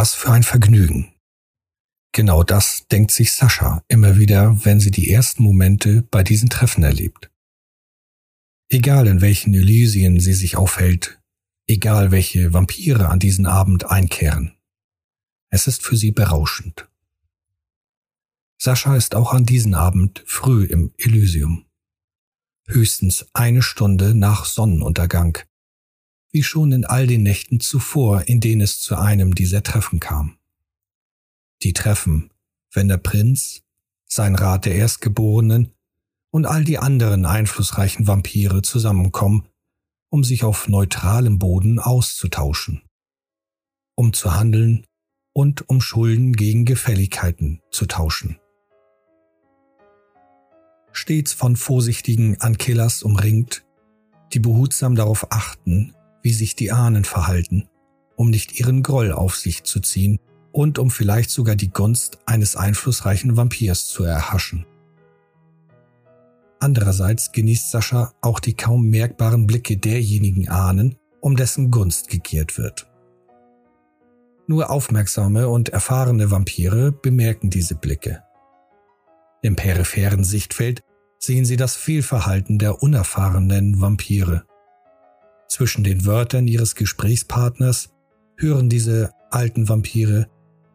Was für ein Vergnügen. Genau das denkt sich Sascha immer wieder, wenn sie die ersten Momente bei diesen Treffen erlebt. Egal in welchen Elysien sie sich aufhält, egal welche Vampire an diesen Abend einkehren. Es ist für sie berauschend. Sascha ist auch an diesem Abend früh im Elysium. Höchstens eine Stunde nach Sonnenuntergang, wie schon in all den Nächten zuvor, in denen es zu einem dieser Treffen kam. Die Treffen, wenn der Prinz, sein Rat der Erstgeborenen und all die anderen einflussreichen Vampire zusammenkommen, um sich auf neutralem Boden auszutauschen, um zu handeln und um Schulden gegen Gefälligkeiten zu tauschen. Stets von vorsichtigen Ankillers umringt, die behutsam darauf achten, wie sich die Ahnen verhalten, um nicht ihren Groll auf sich zu ziehen und um vielleicht sogar die Gunst eines einflussreichen Vampirs zu erhaschen. Andererseits genießt Sascha auch die kaum merkbaren Blicke derjenigen Ahnen, um dessen Gunst gegiert wird. Nur aufmerksame und erfahrene Vampire bemerken diese Blicke. Im peripheren Sichtfeld sehen sie das Fehlverhalten der unerfahrenen Vampire. Zwischen den Wörtern ihres Gesprächspartners hören diese alten Vampire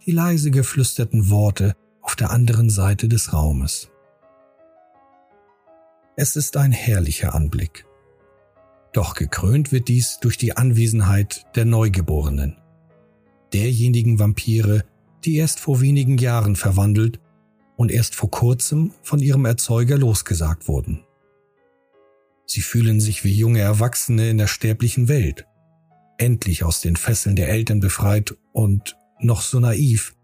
die leise geflüsterten Worte auf der anderen Seite des Raumes. Es ist ein herrlicher Anblick. Doch gekrönt wird dies durch die Anwesenheit der Neugeborenen, derjenigen Vampire, die erst vor wenigen Jahren verwandelt und erst vor kurzem von ihrem Erzeuger losgesagt wurden. Sie fühlen sich wie junge Erwachsene in der sterblichen Welt, endlich aus den Fesseln der Eltern befreit und noch so naiv,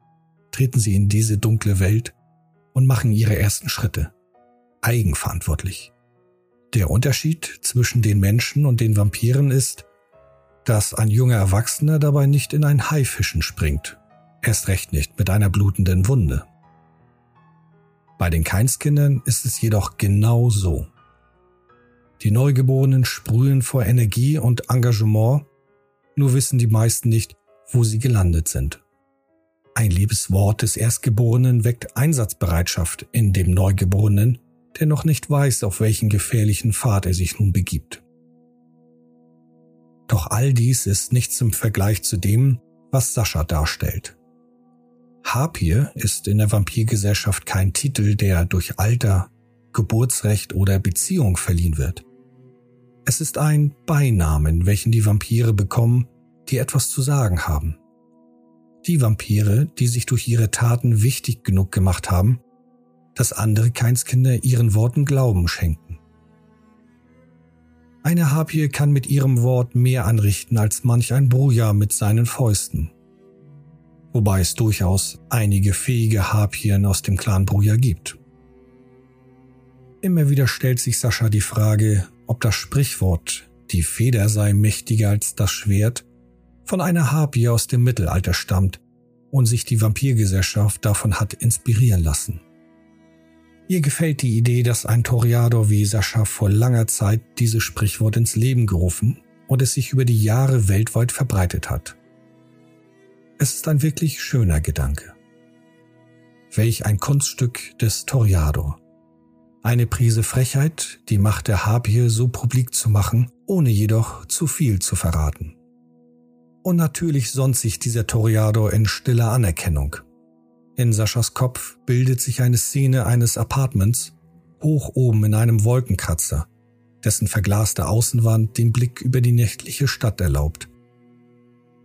treten sie in diese dunkle Welt und machen ihre ersten Schritte, eigenverantwortlich. Der Unterschied zwischen den Menschen und den Vampiren ist, dass ein junger Erwachsener dabei nicht in ein Haifischen springt, erst recht nicht mit einer blutenden Wunde. Bei den Keinskindern ist es jedoch genau so. Die Neugeborenen sprühen vor Energie und Engagement, nur wissen die meisten nicht, wo sie gelandet sind. Ein liebes Wort des Erstgeborenen weckt Einsatzbereitschaft in dem Neugeborenen, der noch nicht weiß, auf welchen gefährlichen Pfad er sich nun begibt. Doch all dies ist nichts im Vergleich zu dem, was Sascha darstellt. Harpier ist in der Vampirgesellschaft kein Titel, der durch Alter, Geburtsrecht oder Beziehung verliehen wird. Es ist ein Beinamen, welchen die Vampire bekommen, die etwas zu sagen haben. Die Vampire, die sich durch ihre Taten wichtig genug gemacht haben, dass andere Keinskinder ihren Worten Glauben schenken. Eine Harpie kann mit ihrem Wort mehr anrichten als manch ein Bruja mit seinen Fäusten. Wobei es durchaus einige fähige Harpien aus dem Clan Bruja gibt. Immer wieder stellt sich Sascha die Frage, ob das Sprichwort, die Feder sei mächtiger als das Schwert, von einer Harpie aus dem Mittelalter stammt und sich die Vampirgesellschaft davon hat inspirieren lassen. Ihr gefällt die Idee, dass ein Toriador wie Sascha vor langer Zeit dieses Sprichwort ins Leben gerufen und es sich über die Jahre weltweit verbreitet hat. Es ist ein wirklich schöner Gedanke. Welch ein Kunststück des Toriador. Eine Prise Frechheit, die Macht der Harpie so publik zu machen, ohne jedoch zu viel zu verraten. Und natürlich sonnt sich dieser Toriador in stiller Anerkennung. In Saschas Kopf bildet sich eine Szene eines Apartments, hoch oben in einem Wolkenkratzer, dessen verglaste Außenwand den Blick über die nächtliche Stadt erlaubt.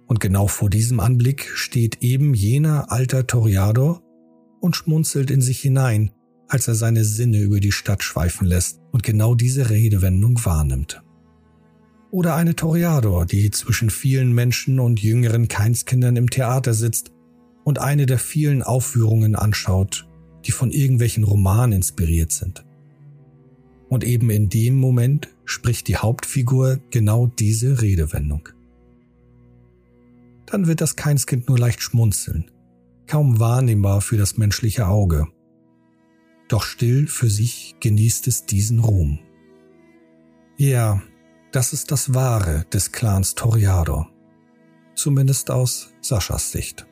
Und genau vor diesem Anblick steht eben jener alter Toriador und schmunzelt in sich hinein, als er seine Sinne über die Stadt schweifen lässt und genau diese Redewendung wahrnimmt. Oder eine Toriador, die zwischen vielen Menschen und jüngeren Keinskindern im Theater sitzt und eine der vielen Aufführungen anschaut, die von irgendwelchen Romanen inspiriert sind. Und eben in dem Moment spricht die Hauptfigur genau diese Redewendung. Dann wird das Keinskind nur leicht schmunzeln, kaum wahrnehmbar für das menschliche Auge. Doch still für sich genießt es diesen Ruhm. Ja, das ist das Wahre des Clans Toriador. Zumindest aus Saschas Sicht.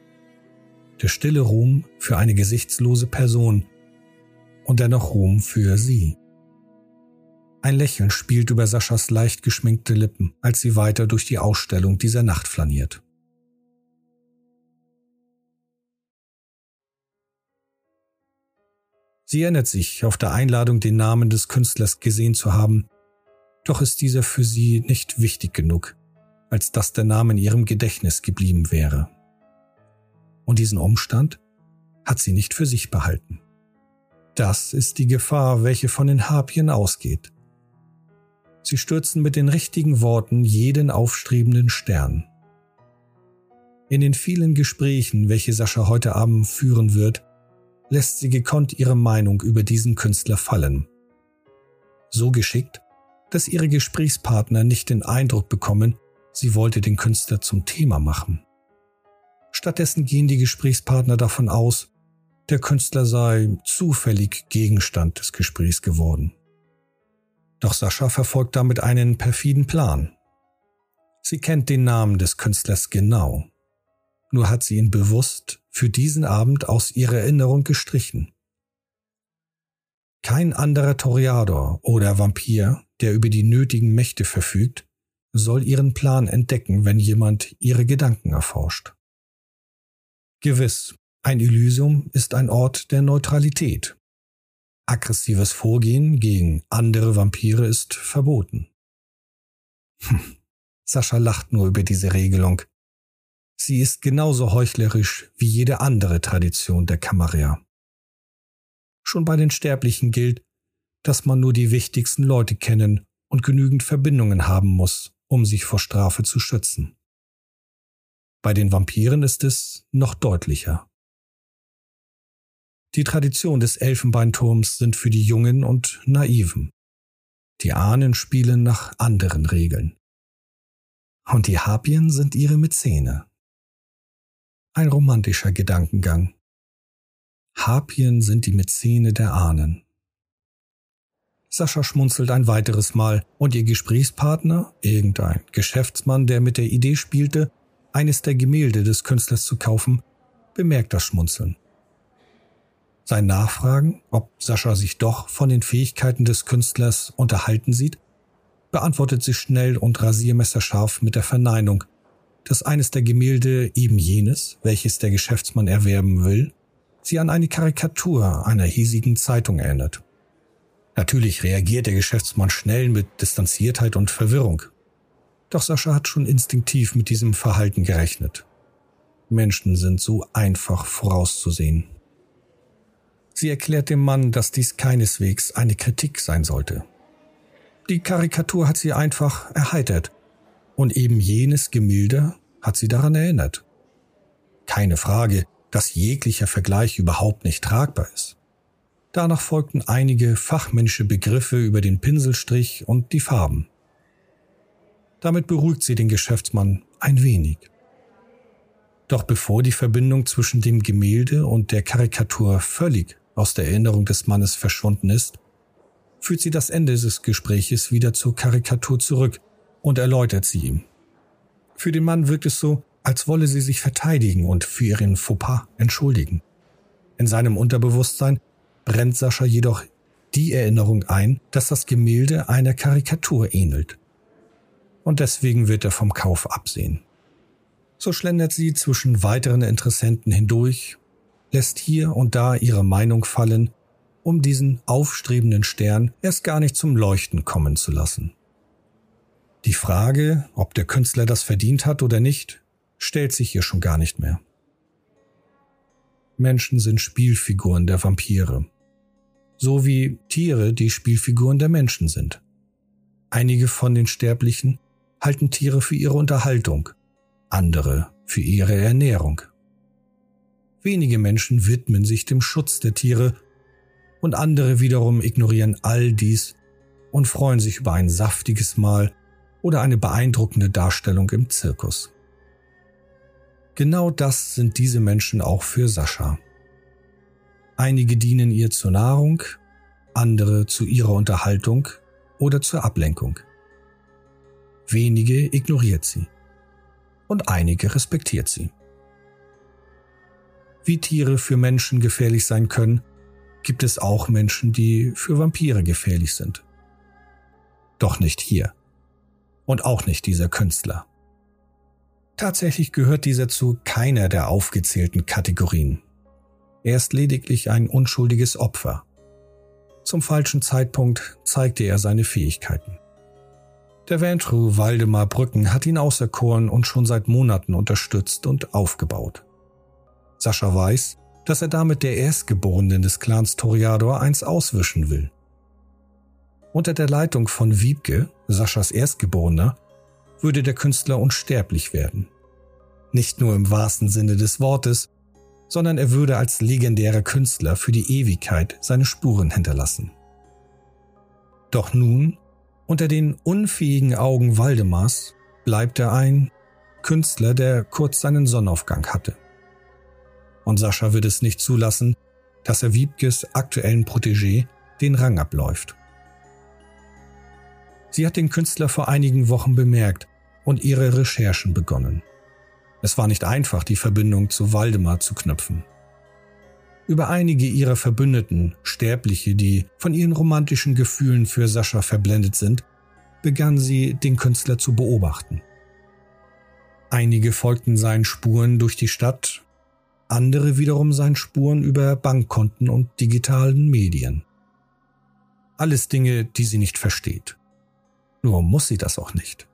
der stille Ruhm für eine gesichtslose Person und dennoch Ruhm für sie. Ein Lächeln spielt über Saschas leicht geschminkte Lippen, als sie weiter durch die Ausstellung dieser Nacht flaniert. Sie erinnert sich, auf der Einladung den Namen des Künstlers gesehen zu haben, doch ist dieser für sie nicht wichtig genug, als dass der Name in ihrem Gedächtnis geblieben wäre. Und diesen Umstand hat sie nicht für sich behalten. Das ist die Gefahr, welche von den Harpien ausgeht. Sie stürzen mit den richtigen Worten jeden aufstrebenden Stern. In den vielen Gesprächen, welche Sascha heute Abend führen wird, lässt sie gekonnt ihre Meinung über diesen Künstler fallen. So geschickt, dass ihre Gesprächspartner nicht den Eindruck bekommen, sie wollte den Künstler zum Thema machen. Stattdessen gehen die Gesprächspartner davon aus, der Künstler sei zufällig Gegenstand des Gesprächs geworden. Doch Sascha verfolgt damit einen perfiden Plan. Sie kennt den Namen des Künstlers genau, nur hat sie ihn bewusst für diesen Abend aus ihrer Erinnerung gestrichen. Kein anderer Toreador oder Vampir, der über die nötigen Mächte verfügt, soll ihren Plan entdecken, wenn jemand ihre Gedanken erforscht. Gewiss, ein Elysium ist ein Ort der Neutralität. Aggressives Vorgehen gegen andere Vampire ist verboten. Hm. Sascha lacht nur über diese Regelung, Sie ist genauso heuchlerisch wie jede andere Tradition der Camarilla. Schon bei den Sterblichen gilt, dass man nur die wichtigsten Leute kennen und genügend Verbindungen haben muss, um sich vor Strafe zu schützen. Bei den Vampiren ist es noch deutlicher. Die Tradition des Elfenbeinturms sind für die Jungen und Naiven. Die Ahnen spielen nach anderen Regeln. Und die Harpien sind ihre Mäzene. Ein romantischer Gedankengang. Harpien sind die Mäzene der Ahnen. Sascha schmunzelt ein weiteres Mal und ihr Gesprächspartner, irgendein Geschäftsmann, der mit der Idee spielte, eines der Gemälde des Künstlers zu kaufen, bemerkt das Schmunzeln. Sein Nachfragen, ob Sascha sich doch von den Fähigkeiten des Künstlers unterhalten sieht, beantwortet sie schnell und rasiermesserscharf mit der Verneinung, dass eines der Gemälde eben jenes, welches der Geschäftsmann erwerben will, sie an eine Karikatur einer hiesigen Zeitung erinnert. Natürlich reagiert der Geschäftsmann schnell mit Distanziertheit und Verwirrung. Doch Sascha hat schon instinktiv mit diesem Verhalten gerechnet. Menschen sind so einfach vorauszusehen. Sie erklärt dem Mann, dass dies keineswegs eine Kritik sein sollte. Die Karikatur hat sie einfach erheitert und eben jenes Gemälde hat sie daran erinnert. Keine Frage, dass jeglicher Vergleich überhaupt nicht tragbar ist. Danach folgten einige fachmännische Begriffe über den Pinselstrich und die Farben. Damit beruhigt sie den Geschäftsmann ein wenig. Doch bevor die Verbindung zwischen dem Gemälde und der Karikatur völlig aus der Erinnerung des Mannes verschwunden ist, führt sie das Ende des Gespräches wieder zur Karikatur zurück und erläutert sie ihm. Für den Mann wirkt es so, als wolle sie sich verteidigen und für ihren Fauxpas entschuldigen. In seinem Unterbewusstsein brennt Sascha jedoch die Erinnerung ein, dass das Gemälde einer Karikatur ähnelt. Und deswegen wird er vom Kauf absehen. So schlendert sie zwischen weiteren Interessenten hindurch, lässt hier und da ihre Meinung fallen, um diesen aufstrebenden Stern erst gar nicht zum Leuchten kommen zu lassen. Die Frage, ob der Künstler das verdient hat oder nicht, stellt sich hier schon gar nicht mehr. Menschen sind Spielfiguren der Vampire, so wie Tiere die Spielfiguren der Menschen sind. Einige von den Sterblichen halten Tiere für ihre Unterhaltung, andere für ihre Ernährung. Wenige Menschen widmen sich dem Schutz der Tiere und andere wiederum ignorieren all dies und freuen sich über ein saftiges Mahl oder eine beeindruckende Darstellung im Zirkus. Genau das sind diese Menschen auch für Sascha. Einige dienen ihr zur Nahrung, andere zu ihrer Unterhaltung oder zur Ablenkung. Wenige ignoriert sie und einige respektiert sie. Wie Tiere für Menschen gefährlich sein können, gibt es auch Menschen, die für Vampire gefährlich sind. Doch nicht hier. Und auch nicht dieser Künstler. Tatsächlich gehört dieser zu keiner der aufgezählten Kategorien. Er ist lediglich ein unschuldiges Opfer. Zum falschen Zeitpunkt zeigte er seine Fähigkeiten. Der Ventru Waldemar Brücken hat ihn auserkoren und schon seit Monaten unterstützt und aufgebaut. Sascha weiß, dass er damit der Erstgeborenen des Clans Toriador eins auswischen will. Unter der Leitung von Wiebke, Saschas Erstgeborener, würde der Künstler unsterblich werden. Nicht nur im wahrsten Sinne des Wortes, sondern er würde als legendärer Künstler für die Ewigkeit seine Spuren hinterlassen. Doch nun, unter den unfähigen Augen Waldemars, bleibt er ein Künstler, der kurz seinen Sonnenaufgang hatte. Und Sascha wird es nicht zulassen, dass er Wiebkes aktuellen Protégé den Rang abläuft. Sie hat den Künstler vor einigen Wochen bemerkt und ihre Recherchen begonnen. Es war nicht einfach, die Verbindung zu Waldemar zu knüpfen. Über einige ihrer Verbündeten, Sterbliche, die von ihren romantischen Gefühlen für Sascha verblendet sind, begann sie, den Künstler zu beobachten. Einige folgten seinen Spuren durch die Stadt, andere wiederum seinen Spuren über Bankkonten und digitalen Medien. Alles Dinge, die sie nicht versteht. Nur muss sie das auch nicht.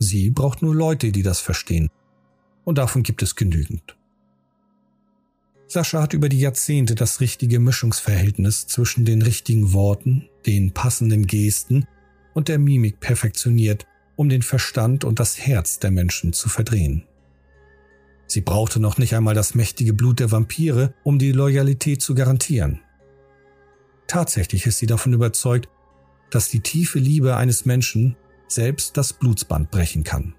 Sie braucht nur Leute, die das verstehen und davon gibt es genügend. Sascha hat über die Jahrzehnte das richtige Mischungsverhältnis zwischen den richtigen Worten, den passenden Gesten und der Mimik perfektioniert, um den Verstand und das Herz der Menschen zu verdrehen. Sie brauchte noch nicht einmal das mächtige Blut der Vampire, um die Loyalität zu garantieren. Tatsächlich ist sie davon überzeugt, dass die tiefe Liebe eines Menschen selbst das Blutsband brechen kann.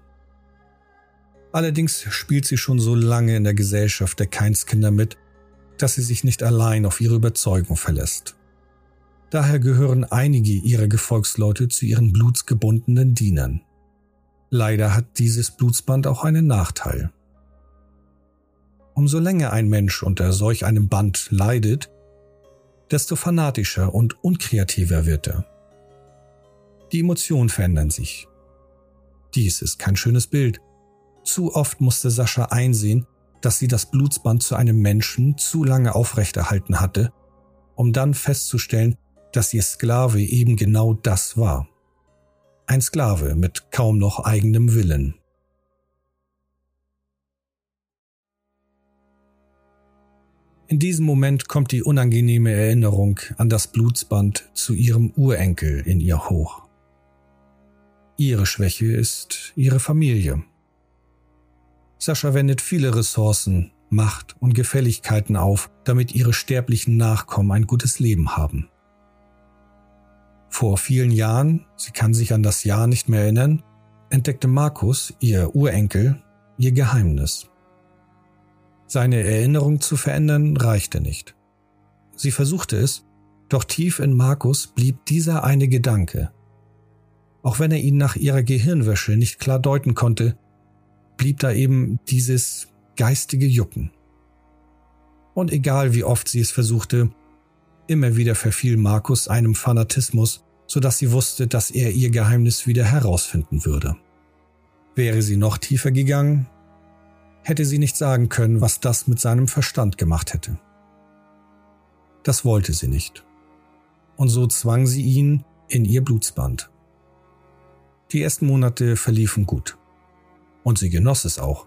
Allerdings spielt sie schon so lange in der Gesellschaft der Keinskinder mit, dass sie sich nicht allein auf ihre Überzeugung verlässt. Daher gehören einige ihrer Gefolgsleute zu ihren blutsgebundenen Dienern. Leider hat dieses Blutsband auch einen Nachteil. Umso länger ein Mensch unter solch einem Band leidet, desto fanatischer und unkreativer wird er. Die Emotionen verändern sich. Dies ist kein schönes Bild, zu oft musste Sascha einsehen, dass sie das Blutsband zu einem Menschen zu lange aufrechterhalten hatte, um dann festzustellen, dass ihr Sklave eben genau das war. Ein Sklave mit kaum noch eigenem Willen. In diesem Moment kommt die unangenehme Erinnerung an das Blutsband zu ihrem Urenkel in ihr hoch. Ihre Schwäche ist ihre Familie. Sascha wendet viele Ressourcen, Macht und Gefälligkeiten auf, damit ihre sterblichen Nachkommen ein gutes Leben haben. Vor vielen Jahren, sie kann sich an das Jahr nicht mehr erinnern, entdeckte Markus, ihr Urenkel, ihr Geheimnis. Seine Erinnerung zu verändern reichte nicht. Sie versuchte es, doch tief in Markus blieb dieser eine Gedanke. Auch wenn er ihn nach ihrer Gehirnwäsche nicht klar deuten konnte, blieb da eben dieses geistige Jucken. Und egal wie oft sie es versuchte, immer wieder verfiel Markus einem Fanatismus, so dass sie wusste, dass er ihr Geheimnis wieder herausfinden würde. Wäre sie noch tiefer gegangen, hätte sie nicht sagen können, was das mit seinem Verstand gemacht hätte. Das wollte sie nicht. Und so zwang sie ihn in ihr Blutsband. Die ersten Monate verliefen gut und sie genoss es auch.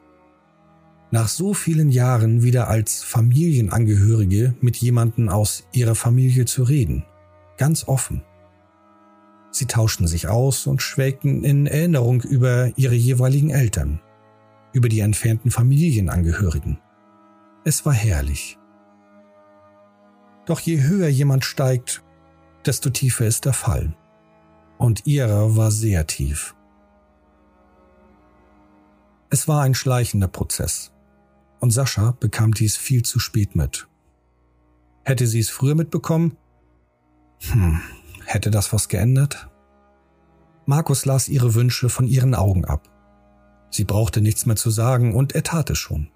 Nach so vielen Jahren wieder als Familienangehörige mit jemanden aus ihrer Familie zu reden, ganz offen. Sie tauschten sich aus und schwelgten in Erinnerung über ihre jeweiligen Eltern, über die entfernten Familienangehörigen. Es war herrlich. Doch je höher jemand steigt, desto tiefer ist der Fall. Und ihrer war sehr tief. Es war ein schleichender Prozess. Und Sascha bekam dies viel zu spät mit. Hätte sie es früher mitbekommen? Hm, hätte das was geändert? Markus las ihre Wünsche von ihren Augen ab. Sie brauchte nichts mehr zu sagen und er tat es schon.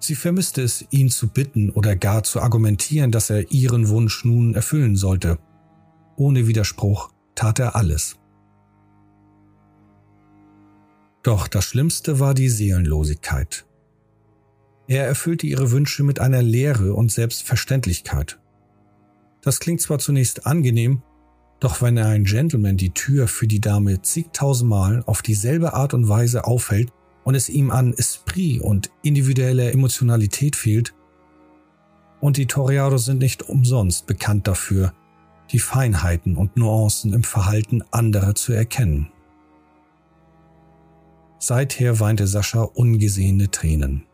Sie vermisste es, ihn zu bitten oder gar zu argumentieren, dass er ihren Wunsch nun erfüllen sollte. Ohne Widerspruch tat er alles. Doch das Schlimmste war die Seelenlosigkeit. Er erfüllte ihre Wünsche mit einer Leere und Selbstverständlichkeit. Das klingt zwar zunächst angenehm, doch wenn ein Gentleman die Tür für die Dame zigtausendmal auf dieselbe Art und Weise aufhält und es ihm an Esprit und individueller Emotionalität fehlt, und die Toreados sind nicht umsonst bekannt dafür, die Feinheiten und Nuancen im Verhalten anderer zu erkennen. Seither weinte Sascha ungesehene Tränen.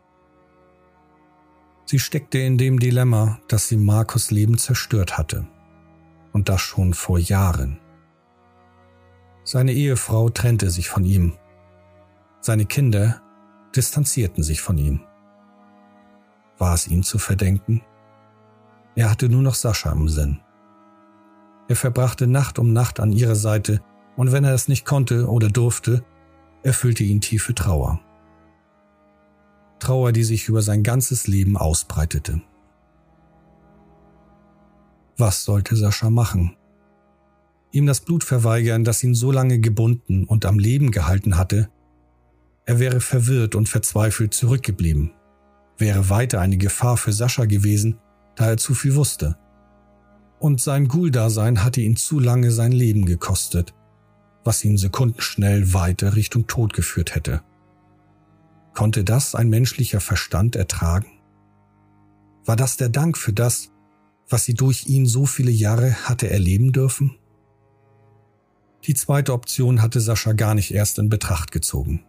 Sie steckte in dem Dilemma, dass sie Markus Leben zerstört hatte und das schon vor Jahren. Seine Ehefrau trennte sich von ihm. Seine Kinder distanzierten sich von ihm. War es ihm zu verdenken? Er hatte nur noch Sascha im Sinn. Er verbrachte Nacht um Nacht an ihrer Seite, und wenn er es nicht konnte oder durfte, erfüllte ihn tiefe Trauer. Trauer, die sich über sein ganzes Leben ausbreitete. Was sollte Sascha machen? Ihm das Blut verweigern, das ihn so lange gebunden und am Leben gehalten hatte? Er wäre verwirrt und verzweifelt zurückgeblieben, wäre weiter eine Gefahr für Sascha gewesen, da er zu viel wusste. Und sein Ghoul-Dasein hatte ihn zu lange sein Leben gekostet, was ihn sekundenschnell weiter Richtung Tod geführt hätte. Konnte das ein menschlicher Verstand ertragen? War das der Dank für das, was sie durch ihn so viele Jahre hatte erleben dürfen? Die zweite Option hatte Sascha gar nicht erst in Betracht gezogen.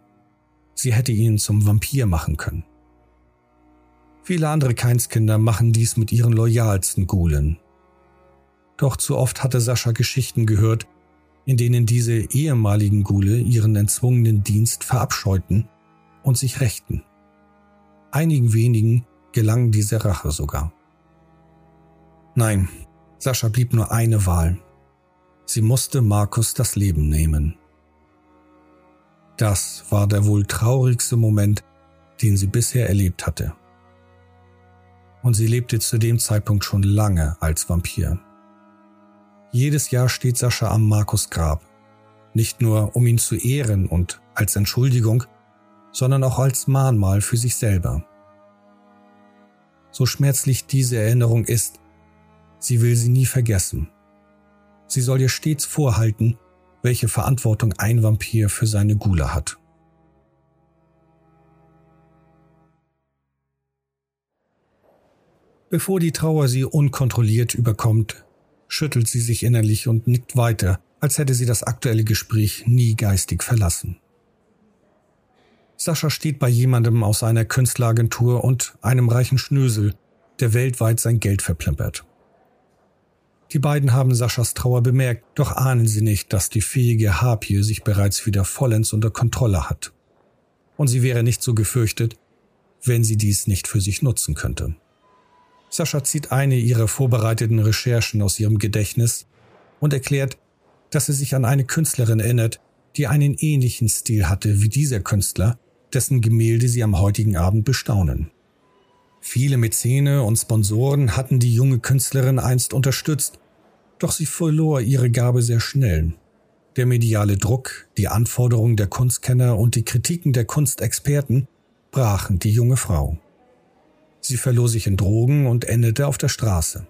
Sie hätte ihn zum Vampir machen können. Viele andere Keinskinder machen dies mit ihren loyalsten Gulen. Doch zu oft hatte Sascha Geschichten gehört, in denen diese ehemaligen Gule ihren entzwungenen Dienst verabscheuten und sich rächten. Einigen wenigen gelang diese Rache sogar. Nein, Sascha blieb nur eine Wahl. Sie musste Markus das Leben nehmen. Das war der wohl traurigste Moment, den sie bisher erlebt hatte. Und sie lebte zu dem Zeitpunkt schon lange als Vampir. Jedes Jahr steht Sascha am Markus Grab, nicht nur um ihn zu ehren und als Entschuldigung, sondern auch als Mahnmal für sich selber. So schmerzlich diese Erinnerung ist, Sie will sie nie vergessen. Sie soll ihr stets vorhalten, welche Verantwortung ein Vampir für seine Gula hat. Bevor die Trauer sie unkontrolliert überkommt, schüttelt sie sich innerlich und nickt weiter, als hätte sie das aktuelle Gespräch nie geistig verlassen. Sascha steht bei jemandem aus einer Künstleragentur und einem reichen Schnösel, der weltweit sein Geld verplempert. Die beiden haben Saschas Trauer bemerkt, doch ahnen sie nicht, dass die fähige Harpie sich bereits wieder vollends unter Kontrolle hat. Und sie wäre nicht so gefürchtet, wenn sie dies nicht für sich nutzen könnte. Sascha zieht eine ihrer vorbereiteten Recherchen aus ihrem Gedächtnis und erklärt, dass sie sich an eine Künstlerin erinnert, die einen ähnlichen Stil hatte wie dieser Künstler, dessen Gemälde sie am heutigen Abend bestaunen. Viele Mäzene und Sponsoren hatten die junge Künstlerin einst unterstützt, doch sie verlor ihre Gabe sehr schnell. Der mediale Druck, die Anforderungen der Kunstkenner und die Kritiken der Kunstexperten brachen die junge Frau. Sie verlor sich in Drogen und endete auf der Straße.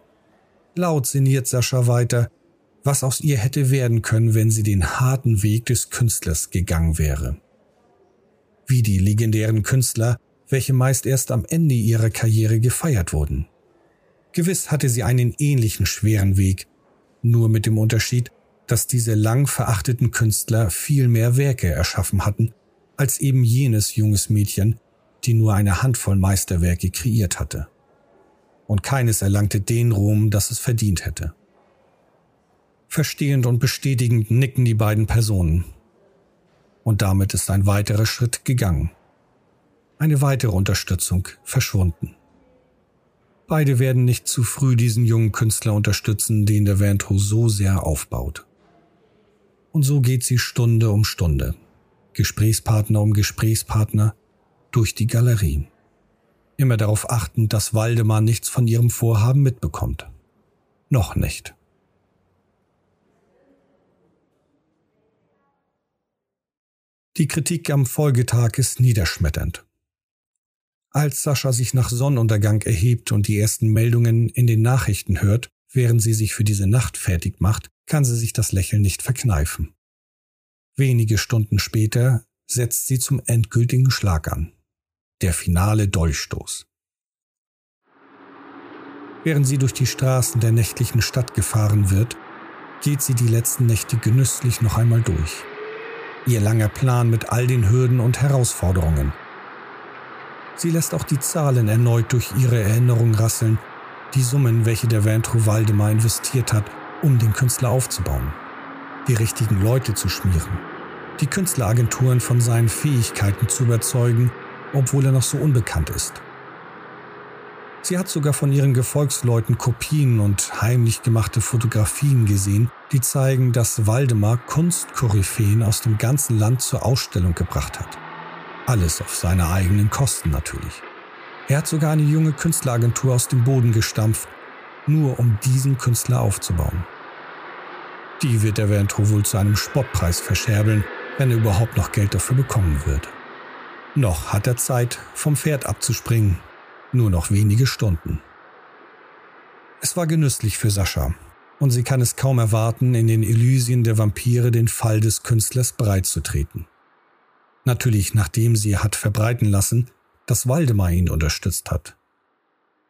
Laut sinniert Sascha weiter, was aus ihr hätte werden können, wenn sie den harten Weg des Künstlers gegangen wäre. Wie die legendären Künstler welche meist erst am Ende ihrer Karriere gefeiert wurden. Gewiss hatte sie einen ähnlichen schweren Weg, nur mit dem Unterschied, dass diese lang verachteten Künstler viel mehr Werke erschaffen hatten, als eben jenes junges Mädchen, die nur eine Handvoll Meisterwerke kreiert hatte. Und keines erlangte den Ruhm, das es verdient hätte. Verstehend und bestätigend nicken die beiden Personen. Und damit ist ein weiterer Schritt gegangen eine weitere Unterstützung verschwunden. Beide werden nicht zu früh diesen jungen Künstler unterstützen, den der Ventro so sehr aufbaut. Und so geht sie Stunde um Stunde, Gesprächspartner um Gesprächspartner, durch die Galerie. immer darauf achtend, dass Waldemar nichts von ihrem Vorhaben mitbekommt. Noch nicht. Die Kritik am Folgetag ist niederschmetternd. Als Sascha sich nach Sonnenuntergang erhebt und die ersten Meldungen in den Nachrichten hört, während sie sich für diese Nacht fertig macht, kann sie sich das Lächeln nicht verkneifen. Wenige Stunden später setzt sie zum endgültigen Schlag an. Der finale Dolchstoß. Während sie durch die Straßen der nächtlichen Stadt gefahren wird, geht sie die letzten Nächte genüsslich noch einmal durch. Ihr langer Plan mit all den Hürden und Herausforderungen. Sie lässt auch die Zahlen erneut durch ihre Erinnerung rasseln, die Summen, welche der Ventro Waldemar investiert hat, um den Künstler aufzubauen, die richtigen Leute zu schmieren, die Künstleragenturen von seinen Fähigkeiten zu überzeugen, obwohl er noch so unbekannt ist. Sie hat sogar von ihren Gefolgsleuten Kopien und heimlich gemachte Fotografien gesehen, die zeigen, dass Waldemar Kunstkoryphäen aus dem ganzen Land zur Ausstellung gebracht hat. Alles auf seine eigenen Kosten natürlich. Er hat sogar eine junge Künstleragentur aus dem Boden gestampft, nur um diesen Künstler aufzubauen. Die wird der Ventro wohl zu einem Spottpreis verscherbeln, wenn er überhaupt noch Geld dafür bekommen wird. Noch hat er Zeit, vom Pferd abzuspringen nur noch wenige Stunden. Es war genüsslich für Sascha, und sie kann es kaum erwarten, in den Elysien der Vampire den Fall des Künstlers bereitzutreten. Natürlich nachdem sie hat verbreiten lassen, dass Waldemar ihn unterstützt hat.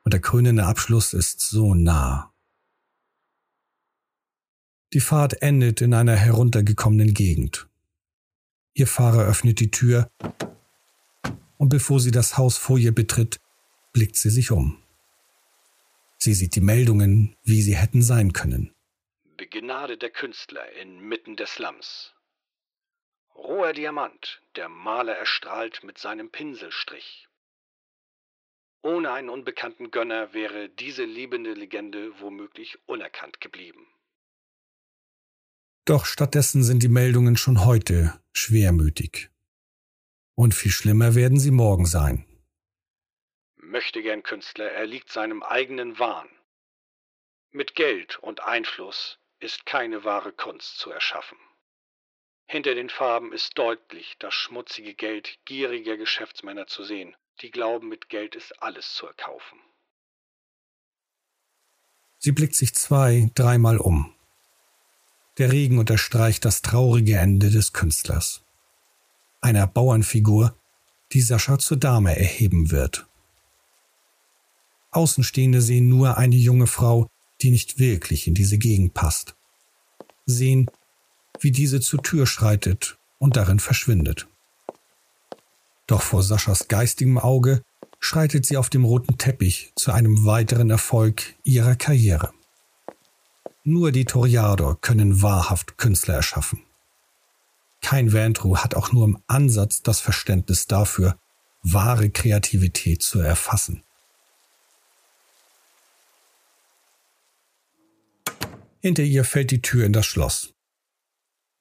Und der krönende Abschluss ist so nah. Die Fahrt endet in einer heruntergekommenen Gegend. Ihr Fahrer öffnet die Tür und bevor sie das Haus vor ihr betritt, blickt sie sich um. Sie sieht die Meldungen, wie sie hätten sein können. Begnadeter Künstler inmitten des Slums. Roher Diamant, der Maler erstrahlt mit seinem Pinselstrich. Ohne einen unbekannten Gönner wäre diese liebende Legende womöglich unerkannt geblieben. Doch stattdessen sind die Meldungen schon heute schwermütig. Und viel schlimmer werden sie morgen sein möchte gern Künstler erliegt seinem eigenen Wahn. Mit Geld und Einfluss ist keine wahre Kunst zu erschaffen. Hinter den Farben ist deutlich das schmutzige Geld gieriger Geschäftsmänner zu sehen, die glauben, mit Geld ist alles zu erkaufen. Sie blickt sich zwei, dreimal um. Der Regen unterstreicht das traurige Ende des Künstlers. Einer Bauernfigur, die Sascha zur Dame erheben wird. Außenstehende sehen nur eine junge Frau, die nicht wirklich in diese Gegend passt. Sehen, wie diese zur Tür schreitet und darin verschwindet. Doch vor Saschas geistigem Auge schreitet sie auf dem roten Teppich zu einem weiteren Erfolg ihrer Karriere. Nur die Toriador können wahrhaft Künstler erschaffen. Kein Ventru hat auch nur im Ansatz das Verständnis dafür, wahre Kreativität zu erfassen. Hinter ihr fällt die Tür in das Schloss.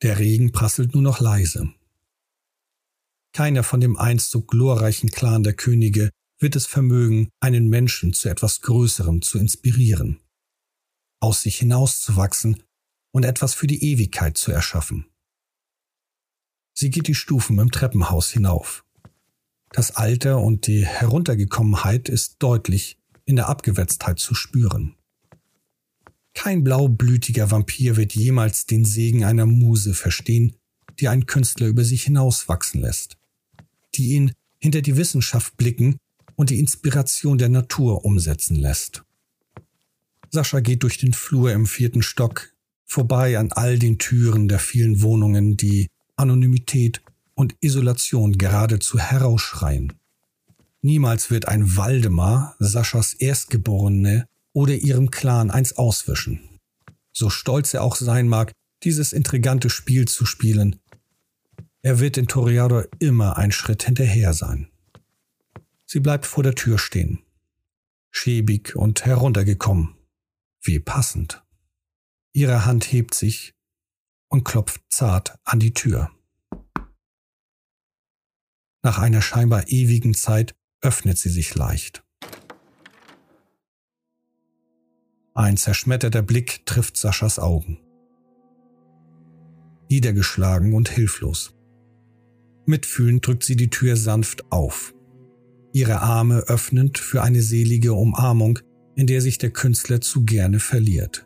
Der Regen prasselt nur noch leise. Keiner von dem einst so glorreichen Clan der Könige wird es vermögen, einen Menschen zu etwas Größerem zu inspirieren, aus sich hinauszuwachsen und etwas für die Ewigkeit zu erschaffen. Sie geht die Stufen im Treppenhaus hinauf. Das Alter und die Heruntergekommenheit ist deutlich in der Abgewetztheit zu spüren. Kein blaublütiger Vampir wird jemals den Segen einer Muse verstehen, die einen Künstler über sich hinauswachsen lässt, die ihn hinter die Wissenschaft blicken und die Inspiration der Natur umsetzen lässt. Sascha geht durch den Flur im vierten Stock, vorbei an all den Türen der vielen Wohnungen, die Anonymität und Isolation geradezu herausschreien. Niemals wird ein Waldemar, Saschas Erstgeborene, oder ihrem Clan eins auswischen. So stolz er auch sein mag, dieses intrigante Spiel zu spielen, er wird den Toreador immer ein Schritt hinterher sein. Sie bleibt vor der Tür stehen, schäbig und heruntergekommen. Wie passend. Ihre Hand hebt sich und klopft zart an die Tür. Nach einer scheinbar ewigen Zeit öffnet sie sich leicht. Ein zerschmetterter Blick trifft Saschas Augen. Niedergeschlagen und hilflos. Mitfühlend drückt sie die Tür sanft auf, ihre Arme öffnend für eine selige Umarmung, in der sich der Künstler zu gerne verliert.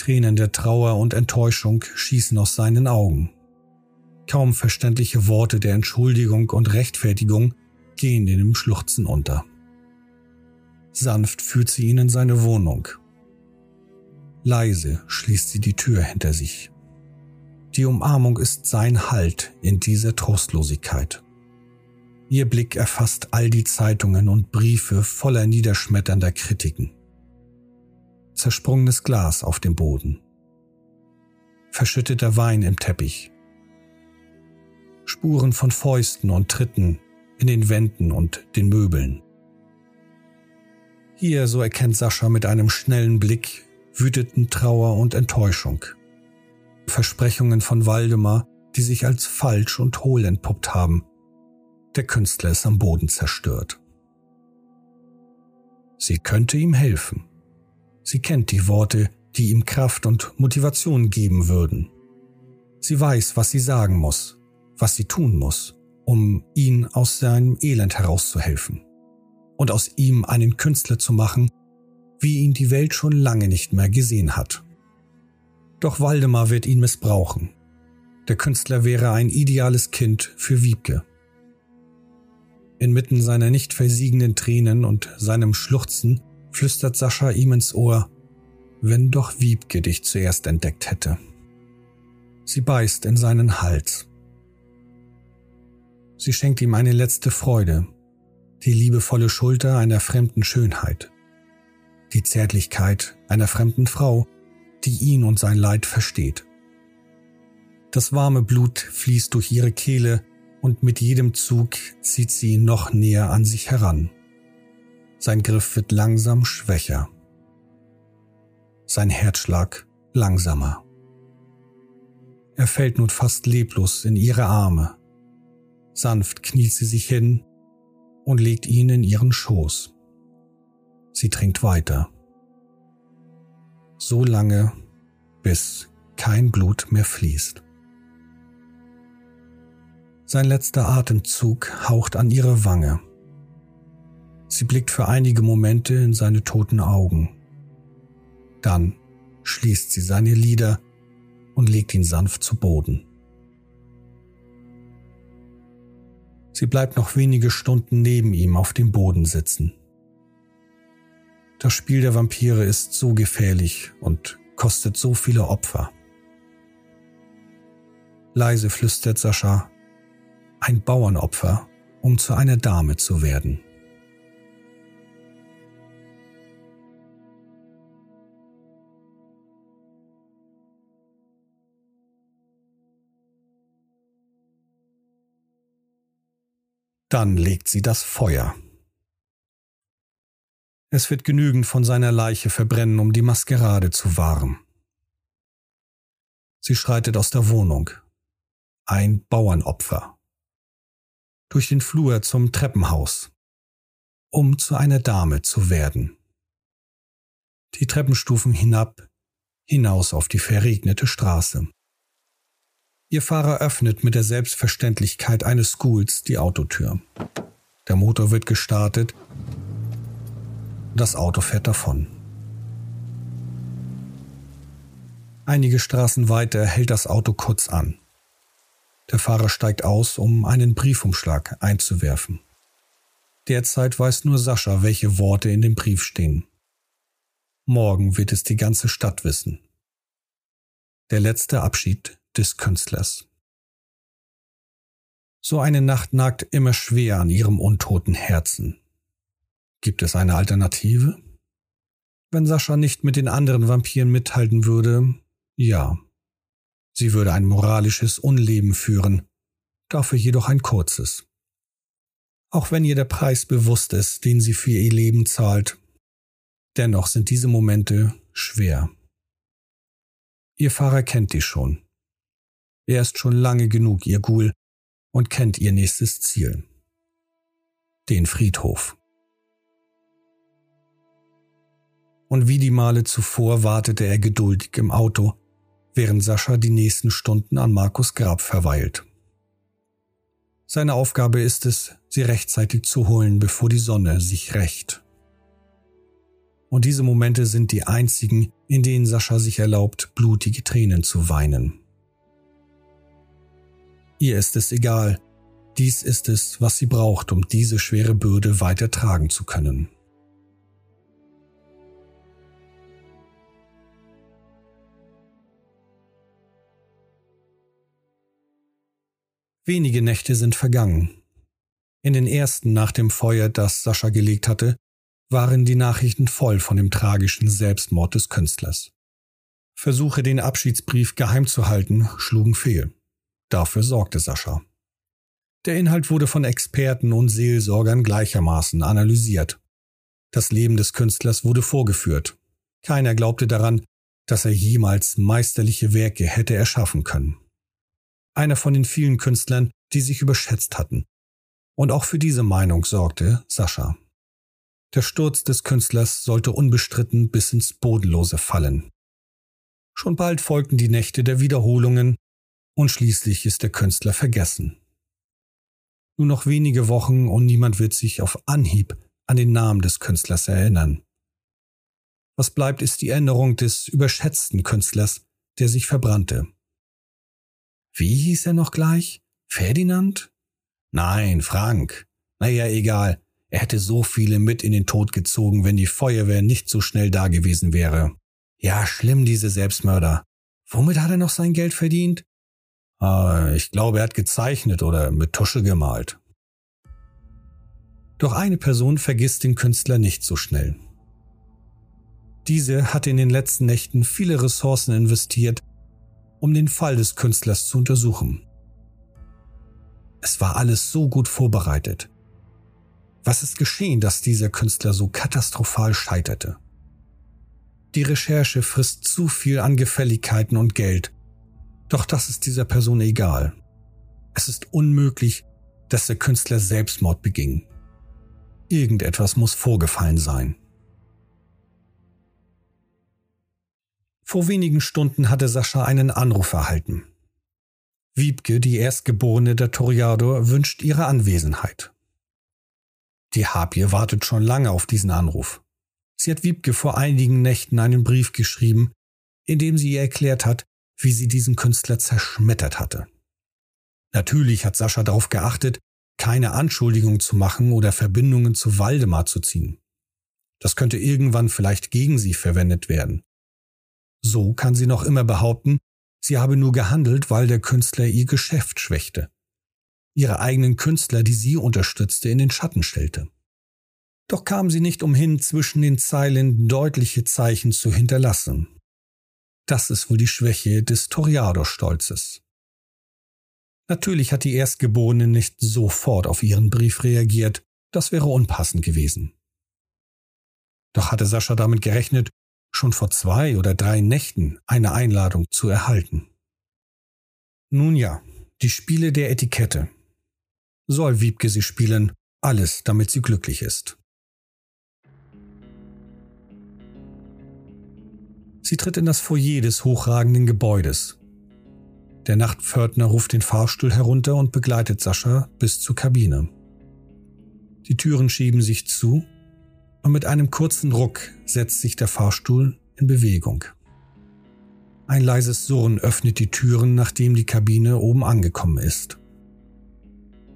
Tränen der Trauer und Enttäuschung schießen aus seinen Augen. Kaum verständliche Worte der Entschuldigung und Rechtfertigung gehen in dem Schluchzen unter. Sanft führt sie ihn in seine Wohnung. Leise schließt sie die Tür hinter sich. Die Umarmung ist sein Halt in dieser Trostlosigkeit. Ihr Blick erfasst all die Zeitungen und Briefe voller niederschmetternder Kritiken. Zersprungenes Glas auf dem Boden. Verschütteter Wein im Teppich. Spuren von Fäusten und Tritten in den Wänden und den Möbeln. Hier, so erkennt Sascha mit einem schnellen Blick, wüteten Trauer und Enttäuschung. Versprechungen von Waldemar, die sich als falsch und hohl entpuppt haben der Künstler ist am Boden zerstört. Sie könnte ihm helfen. Sie kennt die Worte, die ihm Kraft und Motivation geben würden. Sie weiß, was sie sagen muss, was sie tun muss, um ihn aus seinem Elend herauszuhelfen und aus ihm einen Künstler zu machen, wie ihn die Welt schon lange nicht mehr gesehen hat. Doch Waldemar wird ihn missbrauchen. Der Künstler wäre ein ideales Kind für Wiebke. Inmitten seiner nicht versiegenden Tränen und seinem Schluchzen flüstert Sascha ihm ins Ohr, wenn doch Wiebke dich zuerst entdeckt hätte. Sie beißt in seinen Hals. Sie schenkt ihm eine letzte Freude, die liebevolle Schulter einer fremden Schönheit, die Zärtlichkeit einer fremden Frau, die ihn und sein Leid versteht. Das warme Blut fließt durch ihre Kehle und mit jedem Zug zieht sie ihn noch näher an sich heran. Sein Griff wird langsam schwächer. Sein Herzschlag langsamer. Er fällt nun fast leblos in ihre Arme. Sanft kniet sie sich hin und legt ihn in ihren Schoß. Sie trinkt weiter. So lange, bis kein Blut mehr fließt. Sein letzter Atemzug haucht an ihre Wange. Sie blickt für einige Momente in seine toten Augen. Dann schließt sie seine Lider und legt ihn sanft zu Boden. Sie bleibt noch wenige Stunden neben ihm auf dem Boden sitzen. Das Spiel der Vampire ist so gefährlich und kostet so viele Opfer. Leise flüstert Sascha, ein Bauernopfer, um zu einer Dame zu werden. Dann legt sie das Feuer. Es wird genügend von seiner Leiche verbrennen, um die Maskerade zu wahren. Sie schreitet aus der Wohnung. Ein Bauernopfer durch den Flur zum Treppenhaus, um zu einer Dame zu werden. Die Treppenstufen hinab, hinaus auf die verregnete Straße. Ihr Fahrer öffnet mit der Selbstverständlichkeit eines Schools die Autotür. Der Motor wird gestartet. Das Auto fährt davon. Einige Straßen weiter hält das Auto kurz an. Der Fahrer steigt aus, um einen Briefumschlag einzuwerfen. Derzeit weiß nur Sascha, welche Worte in dem Brief stehen. Morgen wird es die ganze Stadt wissen. Der letzte Abschied des Künstlers. So eine Nacht nagt immer schwer an ihrem untoten Herzen. Gibt es eine Alternative? Wenn Sascha nicht mit den anderen Vampiren mithalten würde, ja. Sie würde ein moralisches Unleben führen, dafür jedoch ein kurzes. Auch wenn ihr der Preis bewusst ist, den sie für ihr Leben zahlt, dennoch sind diese Momente schwer. Ihr Fahrer kennt die schon. Er ist schon lange genug ihr Ghoul und kennt ihr nächstes Ziel. den Friedhof. Und wie die Male zuvor wartete er geduldig im Auto, während Sascha die nächsten Stunden an Markus Grab verweilt. Seine Aufgabe ist es, sie rechtzeitig zu holen, bevor die Sonne sich rächt. Und diese Momente sind die einzigen, in denen Sascha sich erlaubt, blutige Tränen zu weinen. Ihr ist es egal, dies ist es, was sie braucht, um diese schwere Bürde weiter tragen zu können. Wenige Nächte sind vergangen. In den ersten nach dem Feuer, das Sascha gelegt hatte, waren die Nachrichten voll von dem tragischen Selbstmord des Künstlers. Versuche, den Abschiedsbrief geheim zu halten, schlugen fehl. Dafür sorgte Sascha. Der Inhalt wurde von Experten und Seelsorgern gleichermaßen analysiert. Das Leben des Künstlers wurde vorgeführt. Keiner glaubte daran, dass er jemals meisterliche Werke hätte erschaffen können einer von den vielen Künstlern, die sich überschätzt hatten. Und auch für diese Meinung sorgte Sascha. Der Sturz des Künstlers sollte unbestritten bis ins Bodenlose fallen. Schon bald folgten die Nächte der Wiederholungen und schließlich ist der Künstler vergessen. Nur noch wenige Wochen und niemand wird sich auf Anhieb an den Namen des Künstlers erinnern. Was bleibt, ist die Erinnerung des überschätzten Künstlers, der sich verbrannte. Wie hieß er noch gleich? Ferdinand? Nein, Frank. Naja, egal. Er hätte so viele mit in den Tod gezogen, wenn die Feuerwehr nicht so schnell da gewesen wäre. Ja, schlimm, diese Selbstmörder. Womit hat er noch sein Geld verdient? Ah, ich glaube, er hat gezeichnet oder mit Tusche gemalt. Doch eine Person vergisst den Künstler nicht so schnell. Diese hat in den letzten Nächten viele Ressourcen investiert, um den Fall des Künstlers zu untersuchen. Es war alles so gut vorbereitet. Was ist geschehen, dass dieser Künstler so katastrophal scheiterte? Die Recherche frisst zu viel an Gefälligkeiten und Geld, doch das ist dieser Person egal. Es ist unmöglich, dass der Künstler Selbstmord beging. Irgendetwas muss vorgefallen sein. Vor wenigen Stunden hatte Sascha einen Anruf erhalten. Wiebke, die Erstgeborene der Toriador, wünscht ihre Anwesenheit. Die Harpie wartet schon lange auf diesen Anruf. Sie hat Wiebke vor einigen Nächten einen Brief geschrieben, in dem sie ihr erklärt hat, wie sie diesen Künstler zerschmettert hatte. Natürlich hat Sascha darauf geachtet, keine Anschuldigungen zu machen oder Verbindungen zu Waldemar zu ziehen. Das könnte irgendwann vielleicht gegen sie verwendet werden. So kann sie noch immer behaupten, sie habe nur gehandelt, weil der Künstler ihr Geschäft schwächte, ihre eigenen Künstler, die sie unterstützte, in den Schatten stellte. Doch kam sie nicht umhin, zwischen den Zeilen deutliche Zeichen zu hinterlassen. Das ist wohl die Schwäche des Toriador-Stolzes. Natürlich hat die Erstgeborene nicht sofort auf ihren Brief reagiert, das wäre unpassend gewesen. Doch hatte Sascha damit gerechnet, schon vor zwei oder drei Nächten eine Einladung zu erhalten. Nun ja, die Spiele der Etikette. Soll Wiebke sie spielen, alles, damit sie glücklich ist. Sie tritt in das Foyer des hochragenden Gebäudes. Der Nachtpförtner ruft den Fahrstuhl herunter und begleitet Sascha bis zur Kabine. Die Türen schieben sich zu und mit einem kurzen Ruck setzt sich der Fahrstuhl in Bewegung. Ein leises Surren öffnet die Türen, nachdem die Kabine oben angekommen ist.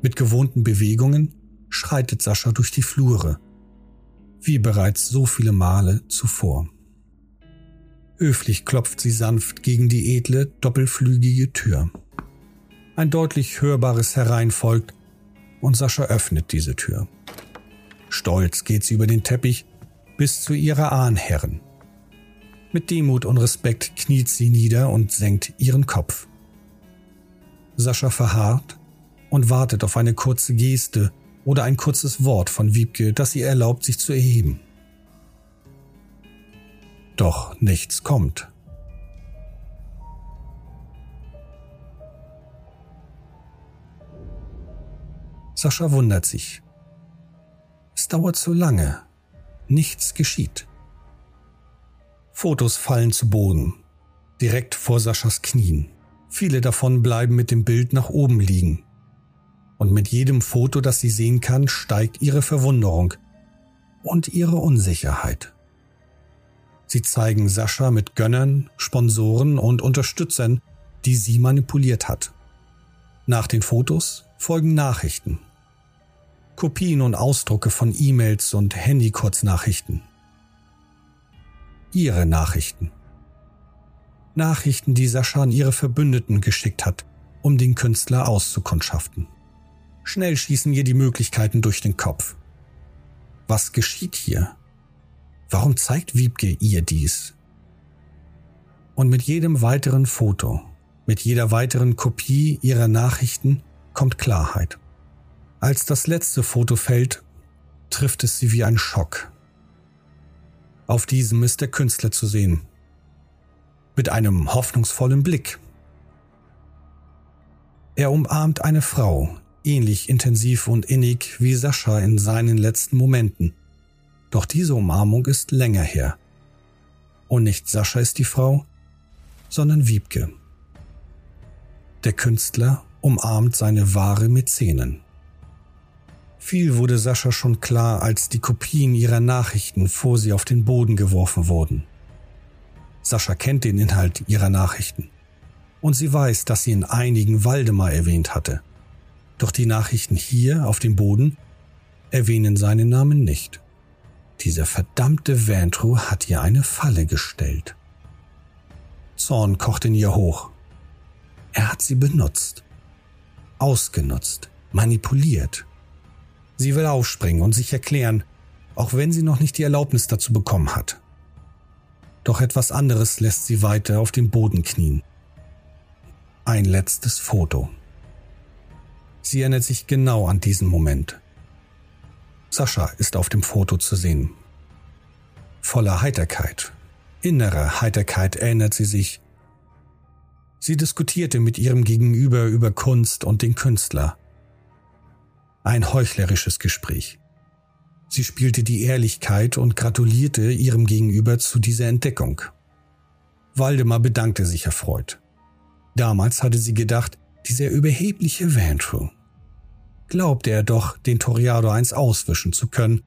Mit gewohnten Bewegungen schreitet Sascha durch die Flure, wie bereits so viele Male zuvor. Höflich klopft sie sanft gegen die edle, doppelflügige Tür. Ein deutlich hörbares Herein folgt und Sascha öffnet diese Tür. Stolz geht sie über den Teppich bis zu ihrer Ahnherren. Mit Demut und Respekt kniet sie nieder und senkt ihren Kopf. Sascha verharrt und wartet auf eine kurze Geste oder ein kurzes Wort von Wiebke, das ihr erlaubt, sich zu erheben. Doch nichts kommt. Sascha wundert sich. dauert zu lange. Nichts geschieht. Fotos fallen zu Boden, direkt vor Saschas Knien. Viele davon bleiben mit dem Bild nach oben liegen. Und mit jedem Foto, das sie sehen kann, steigt ihre Verwunderung und ihre Unsicherheit. Sie zeigen Sascha mit Gönnern, Sponsoren und Unterstützern, die sie manipuliert hat. Nach den Fotos folgen Nachrichten. Kopien und Ausdrucke von E-Mails und Handykurznachrichten. Ihre Nachrichten. Nachrichten, die Sascha an ihre Verbündeten geschickt hat, um den Künstler auszukundschaften. Schnell schießen ihr die Möglichkeiten durch den Kopf. Was geschieht hier? Warum zeigt Wiebke ihr dies? Und mit jedem weiteren Foto, mit jeder weiteren Kopie ihrer Nachrichten kommt Klarheit. Als das letzte Foto fällt, trifft es sie wie ein Schock. Auf diesem ist der Künstler zu sehen. Mit einem hoffnungsvollen Blick. Er umarmt eine Frau, ähnlich intensiv und innig wie Sascha in seinen letzten Momenten. Doch diese Umarmung ist länger her. Und nicht Sascha ist die Frau, sondern Wiebke. Der Künstler umarmt seine wahre Mäzenen. Viel wurde Sascha schon klar, als die Kopien ihrer Nachrichten vor sie auf den Boden geworfen wurden. Sascha kennt den Inhalt ihrer Nachrichten. Und sie weiß, dass sie in einigen Waldemar erwähnt hatte. Doch die Nachrichten hier auf dem Boden erwähnen seinen Namen nicht. Dieser verdammte Vantru hat ihr eine Falle gestellt. Zorn kocht in ihr hoch. Er hat sie benutzt, ausgenutzt, manipuliert. Sie will aufspringen und sich erklären, auch wenn sie noch nicht die Erlaubnis dazu bekommen hat. Doch etwas anderes lässt sie weiter auf dem Boden knien. Ein letztes Foto. Sie erinnert sich genau an diesen Moment. Sascha ist auf dem Foto zu sehen. Voller Heiterkeit, innerer Heiterkeit erinnert sie sich. Sie diskutierte mit ihrem Gegenüber über Kunst und den Künstler. Ein heuchlerisches Gespräch. Sie spielte die Ehrlichkeit und gratulierte ihrem Gegenüber zu dieser Entdeckung. Waldemar bedankte sich erfreut. Damals hatte sie gedacht, dieser überhebliche Vantru. Glaubte er doch, den Toriado eins auswischen zu können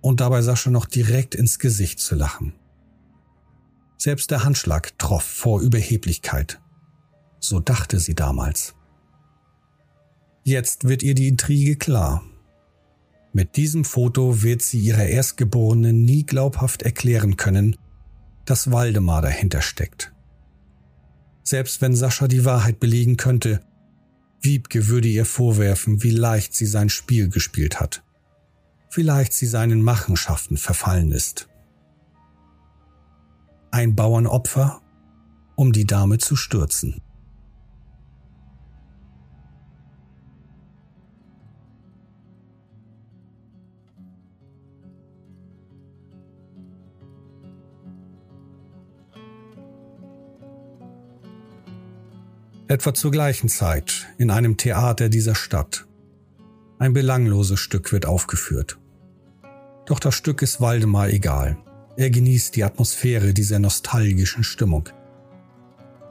und dabei Sascha noch direkt ins Gesicht zu lachen. Selbst der Handschlag troff vor Überheblichkeit. So dachte sie damals. Jetzt wird ihr die Intrige klar. Mit diesem Foto wird sie ihrer Erstgeborenen nie glaubhaft erklären können, dass Waldemar dahinter steckt. Selbst wenn Sascha die Wahrheit belegen könnte, Wiebke würde ihr vorwerfen, wie leicht sie sein Spiel gespielt hat, wie leicht sie seinen Machenschaften verfallen ist. Ein Bauernopfer, um die Dame zu stürzen. Etwa zur gleichen Zeit in einem Theater dieser Stadt. Ein belangloses Stück wird aufgeführt. Doch das Stück ist Waldemar egal. Er genießt die Atmosphäre dieser nostalgischen Stimmung.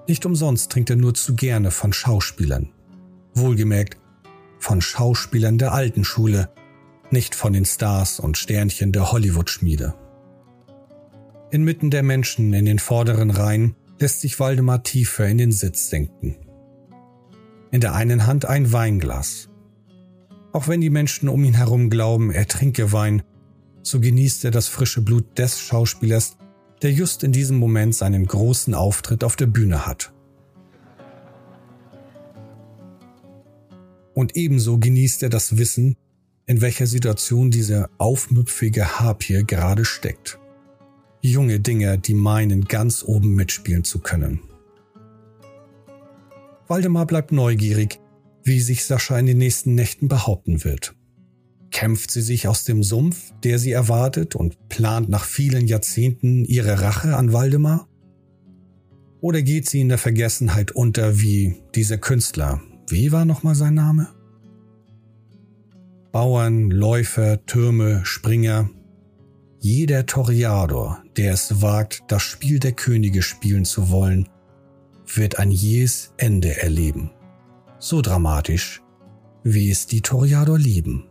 Nicht umsonst trinkt er nur zu gerne von Schauspielern. Wohlgemerkt, von Schauspielern der alten Schule, nicht von den Stars und Sternchen der Hollywood-Schmiede. Inmitten der Menschen in den vorderen Reihen lässt sich Waldemar tiefer in den Sitz senken in der einen Hand ein Weinglas. Auch wenn die Menschen um ihn herum glauben, er trinke Wein, so genießt er das frische Blut des Schauspielers, der just in diesem Moment seinen großen Auftritt auf der Bühne hat. Und ebenso genießt er das Wissen, in welcher Situation diese aufmüpfige Harpie gerade steckt. Junge Dinger, die meinen, ganz oben mitspielen zu können. Waldemar bleibt neugierig, wie sich Sascha in den nächsten Nächten behaupten wird. Kämpft sie sich aus dem Sumpf, der sie erwartet, und plant nach vielen Jahrzehnten ihre Rache an Waldemar? Oder geht sie in der Vergessenheit unter wie dieser Künstler? Wie war nochmal sein Name? Bauern, Läufer, Türme, Springer. Jeder Toreador, der es wagt, das Spiel der Könige spielen zu wollen, wird ein jähes Ende erleben. So dramatisch, wie es die Toreador lieben.